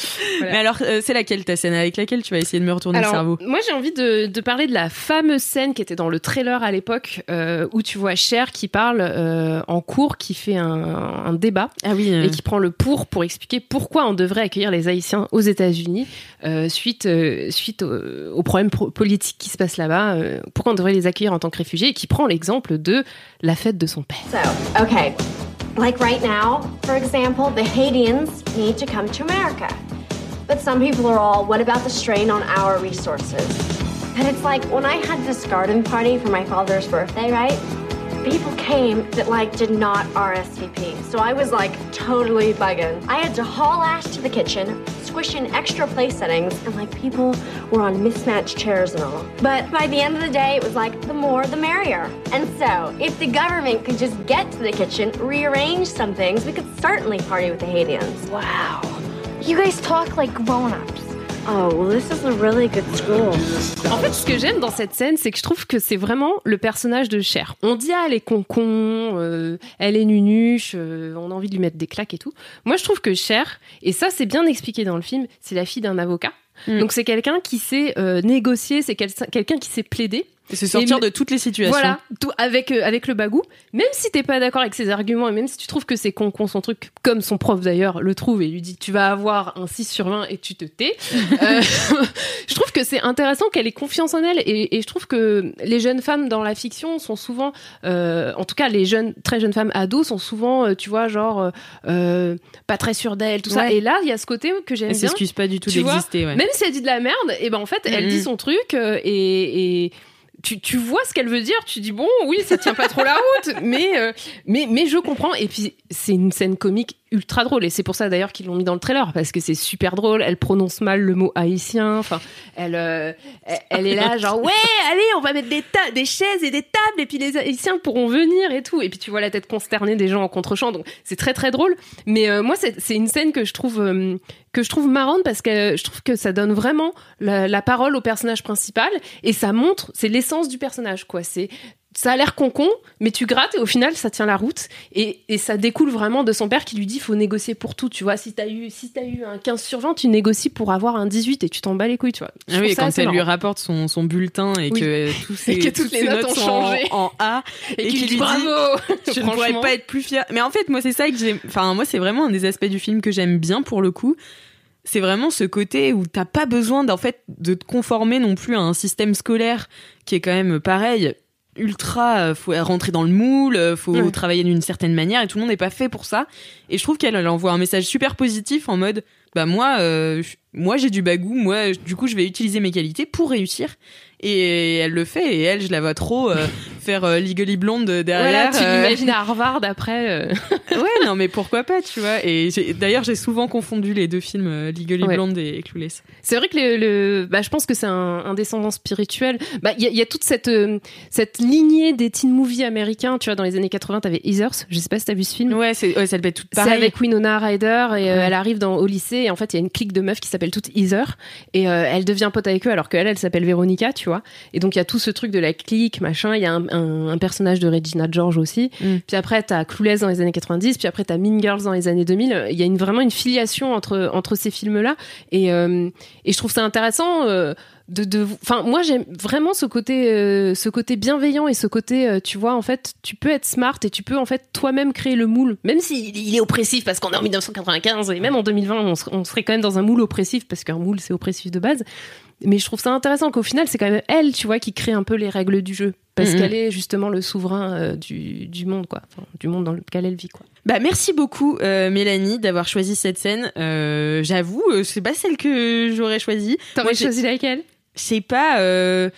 Mais alors, euh, c'est laquelle ta scène avec laquelle tu vas essayer de me retourner Alors, le cerveau Moi, j'ai envie de, de parler de la fameuse scène qui était dans le trailer à l'époque, euh, où tu vois Cher qui parle euh, en cours, qui fait un, un débat Ah oui. euh, et qui prend le pour pour expliquer pourquoi on devrait accueillir les Haïtiens aux États-Unis euh, suite euh, suite au- aux problèmes pro- politiques qui se passent là-bas. euh, pourquoi on devrait les accueillir en tant que réfugiés et qui prend l'exemple de la fête de son père. So, okay. Like right now, for example, the Haitians need to come to America. But some people are all, what about the strain on our resources? And it's like when I had this garden party for my father's birthday, right? People came that like did not RSVP. So I was like totally bugging. I had to haul ass to the kitchen, squish in extra place settings, and like people were on mismatched chairs and all. But by the end of the day, it was like the more the merrier. And so, if the government could just get to the kitchen, rearrange some things, we could certainly party with the Haitians. Wow. You guys talk like grown-ups. Oh, well, this is a really good school. En fait, ce que j'aime dans cette scène, c'est que je trouve que c'est vraiment le personnage de Cher. On dit ah elle est concon, euh, elle est nunuche, euh, on a envie de lui mettre des claques et tout. Moi, je trouve que Cher, et ça c'est bien expliqué dans le film, c'est la fille d'un avocat. Mm. Donc c'est quelqu'un qui sait euh, négocier, c'est quel- quelqu'un qui sait plaider. Se sortir de toutes les situations. Voilà, tout avec euh, avec le bagou. Même si t'es pas d'accord avec ses arguments et même si tu trouves que c'est con con son truc, comme son prof d'ailleurs le trouve et lui dit tu vas avoir un 6 sur 20 et tu te tais. Euh, je trouve que c'est intéressant qu'elle ait confiance en elle et, et je trouve que les jeunes femmes dans la fiction sont souvent, euh, en tout cas les jeunes très jeunes femmes ados sont souvent, tu vois genre pas très sûres d'elles tout ça. Et là il y a ce côté que j'aime Elle bien. s'excuse pas du tout d'exister. Ouais. Même si elle dit de la merde, et ben en fait, elle dit son truc et, et tu, tu vois ce qu'elle veut dire. Tu dis bon, oui, ça tient pas trop la route, mais euh, mais mais je comprends. Et puis c'est une scène comique ultra drôle et c'est pour ça d'ailleurs qu'ils l'ont mis dans le trailer parce que c'est super drôle. Elle prononce mal le mot haïtien. Enfin, elle euh, elle, elle est là genre ouais, allez, on va mettre des des chaises et des tables et puis les haïtiens pourront venir et tout. Et puis tu vois la tête consternée des gens en contre-champ. Donc c'est très très drôle. Mais euh, moi c'est c'est une scène que je trouve euh, que je trouve marrante parce que je trouve que ça donne vraiment la, la parole au personnage principal et ça montre, c'est l'essence du personnage, quoi. C'est ça a l'air con-con, mais tu grattes et au final ça tient la route et, et ça découle vraiment de son père qui lui dit faut négocier pour tout, tu vois. Si t'as eu si t'as eu un 15 sur 20, tu négocies pour avoir un 18 et tu t'en bats les couilles, tu vois. Je Ah oui, quand elle lui rapporte son, son bulletin et Oui. que tous ses, Et que toutes toutes les notes ont changé. en, en A et, et qu'il lui dit, bravo. je ne pourrais pas être plus fière. Mais en fait, moi, c'est ça que j'aime. Enfin, moi, c'est vraiment un des aspects du film que j'aime bien pour le coup. C'est vraiment ce côté où t'as pas besoin d'en fait de te conformer non plus à un système scolaire qui est quand même pareil ultra euh, faut rentrer dans le moule euh, faut Ouais. travailler d'une certaine manière et tout le monde n'est pas fait pour ça et je trouve qu'elle elle envoie un message super positif en mode bah moi euh, moi j'ai du bagou moi du coup je vais utiliser mes qualités pour réussir et elle le fait et elle je la vois trop euh, faire euh, Legally Blonde Voilà, derrière tu euh, l'imagines à Harvard après. euh. ouais, non, mais pourquoi pas, tu vois. Et d'ailleurs, j'ai souvent confondu les deux films, Legally Ouais. Blonde et Clueless. C'est vrai que le, le- bah, je pense que c'est un, un descendant spirituel. Bah, il y, a- il y a toute cette cette lignée des teen movies américains. Tu vois, dans les années 80, t'avais Heathers. Je sais pas si t'as vu ce film. Ouais, c'est, ouais, ça devait C'est avec Winona Ryder et Ouais. elle arrive dans, au lycée et en fait il y a une clique de meufs qui s'appelle toutes Heather et elle devient pote avec eux alors qu'elle elle s'appelle Véronica tu vois et donc il y a tout ce truc de la clique machin. Il y a un, un- un personnage de Regina George aussi. Mm. puis après t'as Clueless dans les années 90 puis après t'as Mean Girls dans les années 2000 il y a une, vraiment une filiation entre, entre ces films là et, euh, et je trouve ça intéressant euh, de, enfin moi j'aime vraiment ce côté euh, ce côté bienveillant et ce côté euh, tu vois en fait tu peux être smart et tu peux en fait toi-même créer le moule. Même s'il il est oppressif parce qu'on est en 1995 et même en 2020 on, ser- on serait quand même dans un moule oppressif parce qu'un moule c'est oppressif de base mais je trouve ça intéressant qu'au final c'est quand même elle tu vois qui crée un peu les règles du jeu parce Mhm. qu'elle est justement le souverain euh, du, du monde quoi Enfin, du monde dans lequel elle vit quoi Bah, merci beaucoup, euh, Mélanie, d'avoir choisi cette scène. Euh, j'avoue, euh, c'est pas celle que j'aurais choisie. T'aurais j'ai- choisi laquelle? Je sais pas. euh,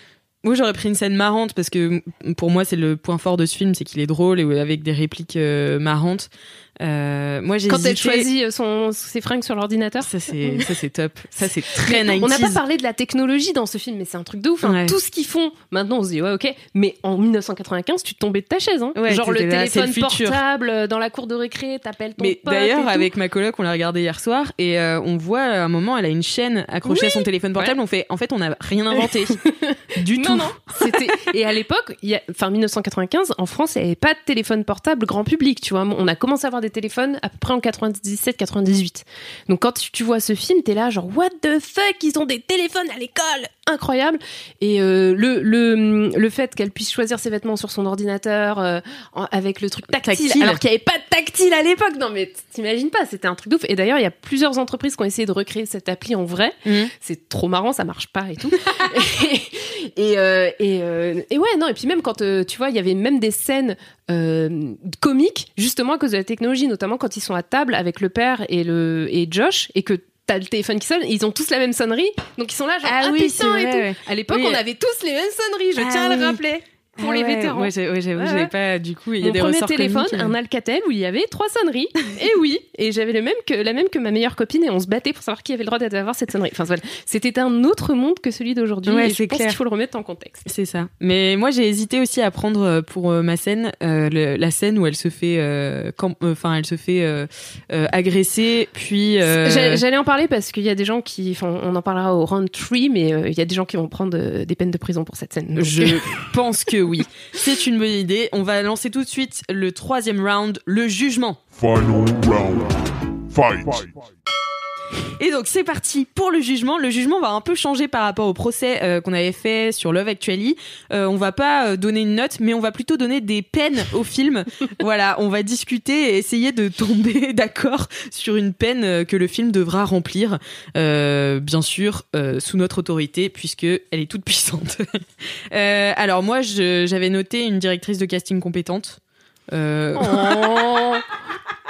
Moi, j'aurais pris une scène marrante parce que pour moi, c'est le point fort de ce film, c'est qu'il est drôle et avec des répliques euh, marrantes. Euh, moi, j'ai Quand elle choisit son, ses fringues sur l'ordinateur. Ça, c'est, ça, c'est top. Ça, c'est très 90s. On n'a pas parlé de la technologie dans ce film, mais c'est un truc de ouf. hein. Ouais. Tout ce qu'ils font, maintenant on se dit ouais ok, mais en 1995 tu tombais de ta chaise. Hein. Ouais, Genre le là, téléphone portable euh, dans la cour de récré, t'appelles ton Mais pote. d'ailleurs, avec ma coloc, on l'a regardé hier soir et euh, on voit à un moment, elle a une chaîne accrochée à son téléphone portable. On fait, en fait, on n'a rien inventé du tout. Non, non, c'était. Et à l'époque, enfin 1995, en France, il n'y avait pas de téléphone portable grand public, tu vois. On a commencé à avoir des téléphones à peu près en 97-98. Donc quand tu, vois ce film, t'es là, genre, what the fuck, ils ont des téléphones à l'école Incroyable Et euh, le, le, le fait qu'elle puisse choisir ses vêtements sur son ordinateur euh, en- avec le truc tactile, Tactile. alors qu'il n'y avait pas de tactile à l'époque. Non, mais t'imagines pas, c'était un truc de ouf. Et d'ailleurs, il y a plusieurs entreprises qui ont essayé de recréer cette appli en vrai. Mhm. C'est trop marrant, ça marche pas et tout. et, et, euh, et, euh, et ouais, non, et puis même quand euh, tu vois, il y avait même des scènes euh, comiques, justement à cause de la technologie, notamment quand ils sont à table avec le père et, le, et Josh, et que t'as le téléphone qui sonne, et ils ont tous la même sonnerie, donc ils sont là genre Ah ah, oui, putain et vrai, tout. ouais. À l'époque, Oui. on avait tous les mêmes sonneries, je Ah tiens à le rappeler. Pour Ah les ouais, vétérans. Ouais, j'avoue, j'avais ouais. pas. Du coup, il y a Mon des premier ressorts téléphone, comiques. un Alcatel où il y avait trois sonneries. et oui, et j'avais le même que la même que ma meilleure copine et on se battait pour savoir qui avait le droit d'avoir cette sonnerie. Enfin voilà, c'était un autre monde que celui d'aujourd'hui. Ouais, et je pense qu'il faut le remettre en contexte. C'est ça. Mais moi, j'ai hésité aussi à prendre euh, pour euh, ma scène euh, le- la scène où elle se fait, euh, euh, enfin, elle se fait euh, euh, agresser, puis. euh, J'a- J'allais en parler parce qu'il y a des gens qui, enfin, on en parlera au round 3, mais euh, il y a des gens qui vont prendre euh, des peines de prison pour cette scène. Donc, Je euh, pense que oui. C'est une bonne idée. On va lancer tout de suite le troisième round, le jugement. Final round. Fight. Et donc c'est parti pour le jugement. Le jugement va un peu changer par rapport au procès euh, qu'on avait fait sur Love Actually. Euh, on va pas euh, donner une note, mais on va plutôt donner des peines au film. voilà, on va discuter et essayer de tomber d'accord sur une peine euh, que le film devra remplir, Euh, bien sûr sous notre autorité puisque elle est toute puissante. Alors moi, j'avais noté une directrice de casting compétente. Euh, Oh,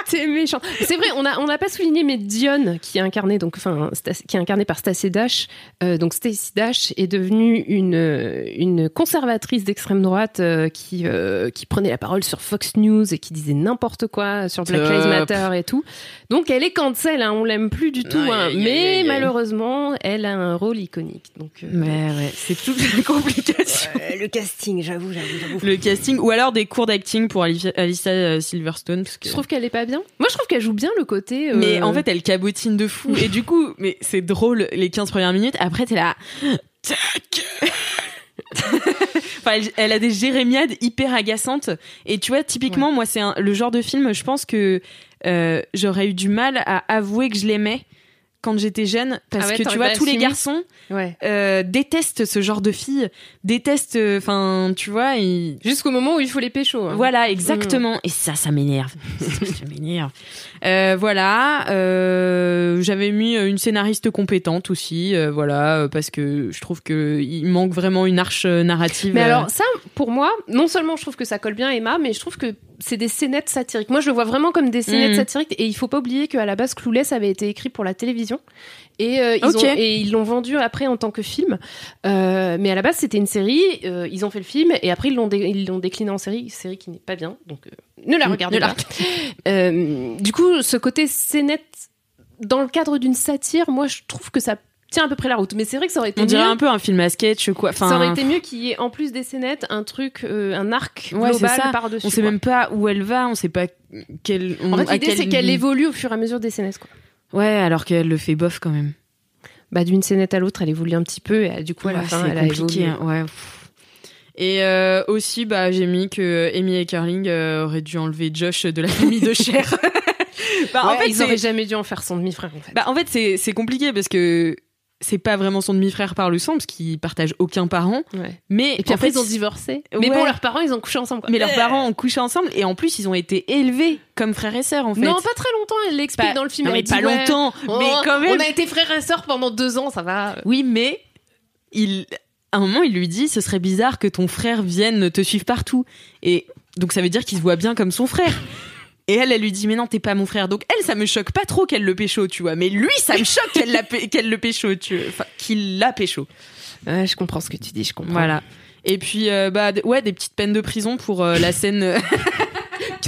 t'es méchant. C'est vrai, on n'a on pas souligné, mais Dion, qui est incarné donc, enfin, qui est incarné par Stacey Dash, euh, donc Stacey Dash est devenue une une conservatrice d'extrême droite euh, qui euh, qui prenait la parole sur Fox News et qui disait n'importe quoi sur Black. Lives Matter et tout. Donc elle est cancel, hein, on l'aime plus du tout, hein, mais malheureusement, elle a un rôle iconique. Donc euh, mais ouais, c'est toute la complication. le casting, j'avoue, j'avoue, j'avoue. le casting ou alors des cours d'acting pour Alicia, Silverstone parce que Je trouve qu'elle est pas bien. Moi, je trouve qu'elle joue bien le côté. euh, mais en fait elle cabotine de fou. Et du coup mais c'est drôle les 15 premières minutes. Après t'es là Enfin, elle, elle a des jérémiades hyper agaçantes. Et tu vois typiquement moi c'est un- le genre de film je pense que euh, j'aurais eu du mal à avouer que je l'aimais quand j'étais jeune parce Ah ouais, que tu vois tous les garçons ouais. euh, détestent ce genre de filles détestent enfin tu vois Jusqu'au moment où il faut les pécho. hein. voilà, exactement. Et ça, ça m'énerve. ça m'énerve. Euh, voilà. euh, J'avais mis une scénariste compétente aussi, euh, voilà, euh, parce que je trouve que il manque vraiment une arche euh, narrative. Mais euh, alors, ça, pour moi, non seulement je trouve que ça colle bien Emma, mais je trouve que c'est des scénettes satiriques. Moi, je le vois vraiment comme des scénettes Mhm. satiriques. Et il faut pas oublier qu'à la base, Clueless avait été écrit pour la télévision. Et, euh, ils Ok. ont- et ils l'ont vendu après en tant que film. Euh, mais à la base, c'était une série. euh, ils ont fait le film et après, ils l'ont dé- ils l'ont décliné en série. Série qui n'est pas bien. Donc, ne la Mm, regardez pas. Du coup, ce côté scénette dans le cadre d'une satire, moi, je trouve que ça tient à peu près la route. Mais c'est vrai que ça aurait été on dirait mieux- un peu un film à sketch, quoi. Enfin, ça aurait été mieux qu'il y ait en plus des scénettes un truc, euh, un arc Ouais, global par-dessus. on sait quoi. même pas où elle va, on sait pas quelle. En fait, l'idée, quel- c'est qu'elle évolue au fur et à mesure des scénettes. Quoi. Ouais, alors qu'elle le fait bof quand même. Bah, d'une scénette à l'autre, elle évolue un petit peu et euh, du coup, à la Ouais, fin, c'est elle a évolué. hein, Ouais. Et euh, aussi, bah, j'ai mis que Amy et Carling euh, auraient dû enlever Josh de la famille de Cher. bah, en fait, ils auraient jamais dû en faire son demi-frère, en fait. bah, en fait, c'est c'est compliqué parce que c'est pas vraiment son demi-frère par le sang parce qu'ils partagent aucun parent. Ouais. Mais Et puis après, fait, ils ont divorcé. Mais Ouais. bon, leurs parents, ils ont couché ensemble. quoi. mais leurs parents ont couché ensemble et en plus, ils ont été élevés comme frères et sœurs en fait. Non, pas très longtemps, elle l'explique Pas- dans le film. non, mais pas longtemps, oh, mais quand même. On a été frères et sœurs pendant deux ans, ça va. Oui, mais il, à un moment, il lui dit ce serait bizarre que ton frère vienne te suivre partout. Et donc, ça veut dire qu'il se voit bien comme son frère. Et elle, elle lui dit mais non, t'es pas mon frère. Donc elle, ça me choque pas trop qu'elle le pécho, tu vois. Mais lui, ça me choque qu'elle qu'elle le pécho, tu vois. Enfin, qu'il l'a pécho. Ouais, je comprends ce que tu dis, je comprends. Voilà. Et puis, euh, bah, ouais, des petites peines de prison pour euh, la scène. euh,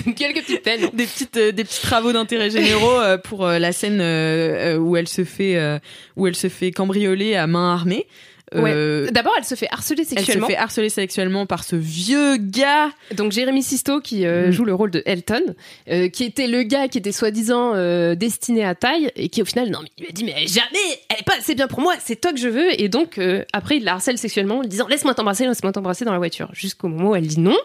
quelques petites peines. des petites euh, des petits travaux d'intérêt généraux pour la scène où elle se fait où elle se fait cambrioler à main armée. Ouais. Euh, D'abord, elle se fait harceler elle se sexuellement. fait harceler sexuellement par ce vieux gars. Donc Jérémy Sisto qui euh, Mm. joue le rôle de Elton, euh, qui était le gars qui était soi-disant destiné à taille et qui au final non mais il lui a dit mais jamais elle est pas assez bien pour moi c'est toi que je veux et donc après il la harcèle sexuellement en lui disant laisse-moi t'embrasser laisse-moi t'embrasser dans la voiture jusqu'au moment où elle dit non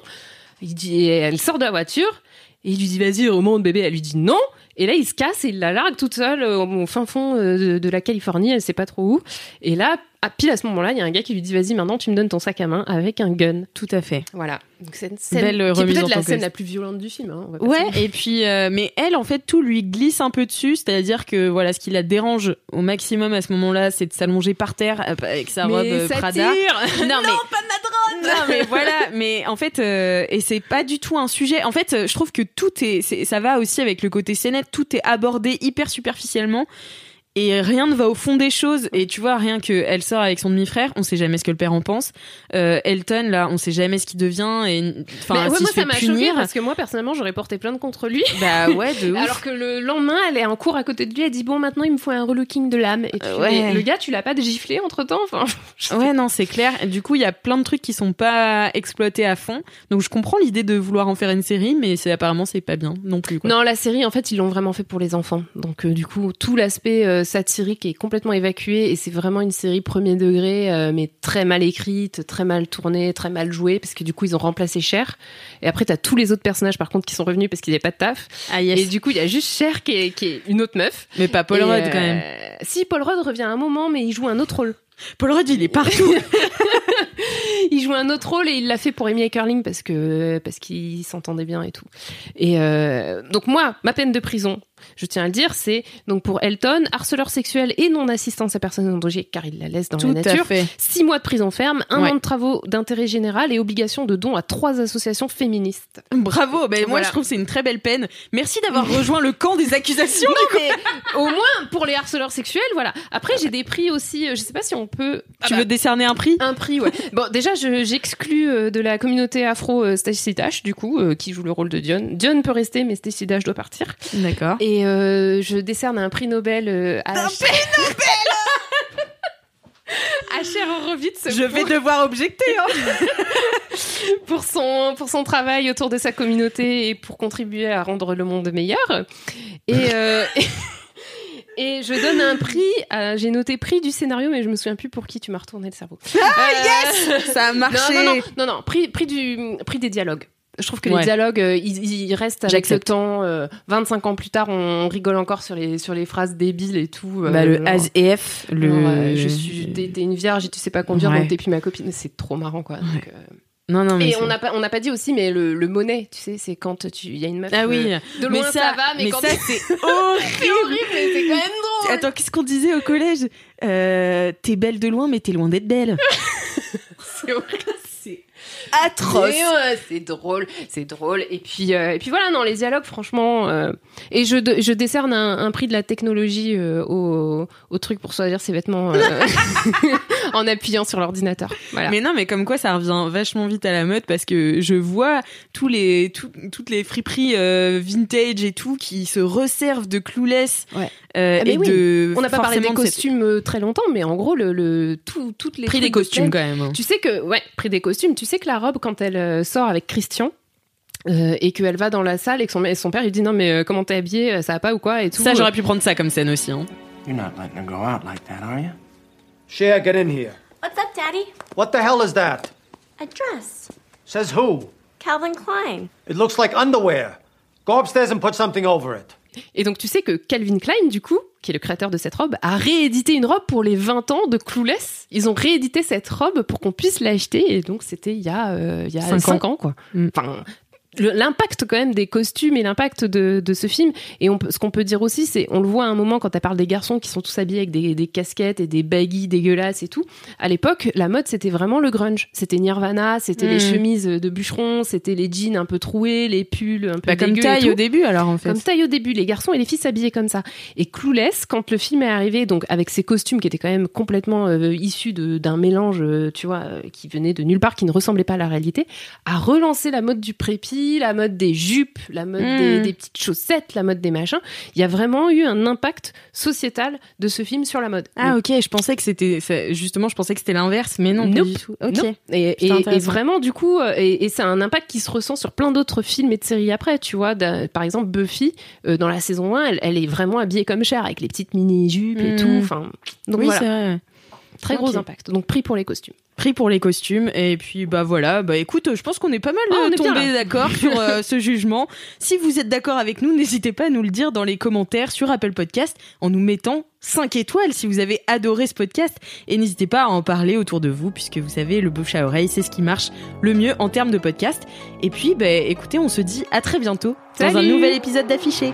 il dit elle sort de la voiture et il lui dit vas-y remonte bébé elle lui dit non et là il se casse et il la largue toute seule au fin fond de, de la Californie elle sait pas trop où et là à pile à ce moment-là il y a un gars qui lui dit vas-y maintenant tu me donnes ton sac à main avec un gun Tout à fait. voilà. Donc c'est une scène Belle qui est en peut-être la scène la plus violente du film. Hein, on va pas se Ouais, et puis euh, mais elle en fait tout lui glisse un peu dessus, c'est-à-dire que voilà ce qui la dérange au maximum à ce moment-là, c'est de s'allonger par terre euh, avec sa robe euh, ça Prada. tire. Non, mais non mais voilà, mais en fait euh, et c'est pas du tout un sujet. En fait, euh, je trouve que tout est, c'est- ça va aussi avec le côté scénette, tout est abordé hyper superficiellement. Et rien ne va au fond des choses. Et tu vois, rien que elle sort avec son demi-frère, on sait jamais ce que le père en pense. Euh, Elton, là, on sait jamais ce qu'il devient. Et enfin, ouais, s'il moi ça m'a choqué parce que moi personnellement j'aurais porté plainte contre lui. Bah ouais, de ouf. Alors que le lendemain elle est en cours à côté de lui, elle dit bon maintenant il me faut un relooking de l'âme. Et tu Euh, ouais. le gars tu l'as pas giflé entre temps. Enfin, Ouais, non, c'est clair. Et Du coup, il y a plein de trucs qui sont pas exploités à fond. Donc, je comprends l'idée de vouloir en faire une série, mais c'est apparemment c'est pas bien non plus. Quoi. Non, la série, en fait, ils l'ont vraiment fait pour les enfants. Donc, euh, du coup, tout l'aspect euh, satirique est complètement évacué et c'est vraiment une série premier degré, euh, mais très mal écrite, très mal tournée, très mal jouée, parce que du coup, ils ont remplacé Cher. Et après, t'as tous les autres personnages, par contre, qui sont revenus parce qu'ils n'avaient pas de taf. Ah yes. Et du coup, il y a juste Cher qui est, qui est une autre meuf. Mais pas Paul Et, Rudd euh, quand même. Si, Paul Rudd revient un moment, mais il joue un autre rôle. Paul Rudd, il est partout. il joue un autre rôle et il l'a fait pour Amy Curling parce que parce qu'ils s'entendaient bien et tout. Et euh, donc moi, ma peine de prison, je tiens à le dire, c'est donc pour Elton, harceleur sexuel et non assistance à personne en danger car il la laisse dans Tout la nature. fait. Six mois de prison ferme, un Ouais. an de travaux d'intérêt général et obligation de don à trois associations féministes. Bravo. Ben moi, Voilà. je trouve que c'est une très belle peine. Merci d'avoir rejoint le camp des accusations. Non mais au moins pour les harceleurs sexuels, voilà. Après j'ai des prix aussi, euh, je sais pas si on peut. Ah Tu bah, veux décerner un prix? Un prix, ouais. Bon, déjà, je- j'exclus euh, de la communauté afro euh, Stacey Dash, du coup, euh, qui joue le rôle de Dion. Dion peut rester, mais Stacey Dash doit partir. D'accord. Et euh, je décerne un prix Nobel euh, à la... à Cher Horowitz Je vais devoir objecter. Hein. pour son pour son travail autour de sa communauté et pour contribuer à rendre le monde meilleur. Et euh, et je donne un prix. J'ai noté prix du scénario, mais je me souviens plus pour qui tu m'as retourné le cerveau. Ah Euh, yes, ça a marché. Non, non, non, non, non, prix, prix, du, prix des dialogues. Je trouve que Ouais. les dialogues, euh, ils, ils restent avec le temps. euh, 25 ans plus tard, on rigole encore sur les, sur les phrases débiles et tout. euh, Bah, le genre, ASEF, le. genre, euh, je suis, t'es une vierge et tu sais pas conduire, Ouais. donc t'es plus ma copine. C'est trop marrant, quoi. Donc, euh, Non, non, mais. Et on n'a pas, on n'a pas dit aussi, mais le, le monnaie, tu sais, c'est quand tu, il y a une meuf. Ah oui. euh, de loin mais ça, va, mais, quand ça c'est horrible. c'est horrible, mais c'est quand même drôle. Attends, qu'est-ce qu'on disait au collège? Euh, T'es belle de loin, mais t'es loin d'être belle. C'est horrible. Atroce. Ouais, c'est drôle, c'est drôle. Et puis, euh, et puis voilà, non, les dialogues, franchement. euh, et je, je décerne un, un prix de la technologie euh, au, au truc pour choisir ses vêtements euh, en appuyant sur l'ordinateur. Voilà. Mais non, mais comme quoi ça revient vachement vite à la mode parce que je vois tous les tout- toutes les friperies euh, vintage et tout qui se resservent de Clueless Ouais. euh, Ah, et oui. de On n'a pas parlé des cette- costumes euh, très longtemps, mais en gros, le, le tout, toutes les prix des costumes quand même. hein. Tu sais que, ouais, prix des costumes. Tu sais que la robe, quand elle sort avec Christian. euh, et qu'elle va dans la salle et que son, et son père lui dit non mais euh, comment t'es habillée ça va pas ou quoi et tout Ça j'aurais pu prendre ça comme scène aussi. Hein. You're not letting her go out like that, are you? Cher, get in here. What's up, Daddy? What the hell is that? A dress. Says who? Calvin Klein. It looks like underwear. Go upstairs and put something over it. Et donc tu sais que Calvin Klein, du coup, qui est le créateur de cette robe, a réédité une robe pour les 20 ans de Clueless. Ils ont réédité cette robe pour qu'on puisse l'acheter. Et donc c'était il y a, euh, il y a Cinq 5 ans. ans. quoi. Mm. Enfin, l'impact quand même des costumes et l'impact de, de ce film. Et on, ce qu'on peut dire aussi, c'est, on le voit à un moment quand elle parle des garçons qui sont tous habillés avec des, des casquettes et des baggies dégueulasses et tout. À l'époque, la mode, c'était vraiment le grunge. C'était Nirvana, c'était les Mm. chemises de bûcheron, c'était les jeans un peu troués, les pulls un peu Bah, comme taille au début alors en fait. Comme taille au début, les garçons et les filles s'habillaient comme ça. Et Clueless, quand le film est arrivé, donc avec ses costumes qui étaient quand même complètement euh, issus d'un mélange, euh, tu vois, euh, qui venait de nulle part, qui ne ressemblait pas à la réalité, a relancé la mode du prépi la mode des jupes, la mode Mm. des, des petites chaussettes, la mode des machins. Il y a vraiment eu un impact sociétal de ce film sur la mode. Ah ok, je pensais que c'était justement, je pensais que c'était l'inverse, mais non, pas Nope. du tout. Ok. Et, Putain, et- et intéressant. vraiment, du coup, euh, et, et c'est un impact qui se ressent sur plein d'autres films et de séries après, tu vois. Par exemple, Buffy, euh, dans la saison 1, elle, elle est vraiment habillée comme Cher, avec les petites mini-jupes et Mm. tout. Enfin, donc oui, voilà, vrai. très gros impact. Donc pris pour les costumes. Pris pour les costumes. Et puis bah voilà. Bah écoute je pense qu'on est pas mal Ah, euh, tombé d'accord sur euh, ce jugement. Si vous êtes d'accord avec nous n'hésitez pas à nous le dire dans les commentaires sur Apple Podcast en nous mettant 5 étoiles si vous avez adoré ce podcast. Et n'hésitez pas à en parler autour de vous puisque vous savez le bouche à oreille c'est ce qui marche le mieux en termes de podcast. Et puis bah écoutez on se dit à très bientôt dans un nouvel épisode d'affiché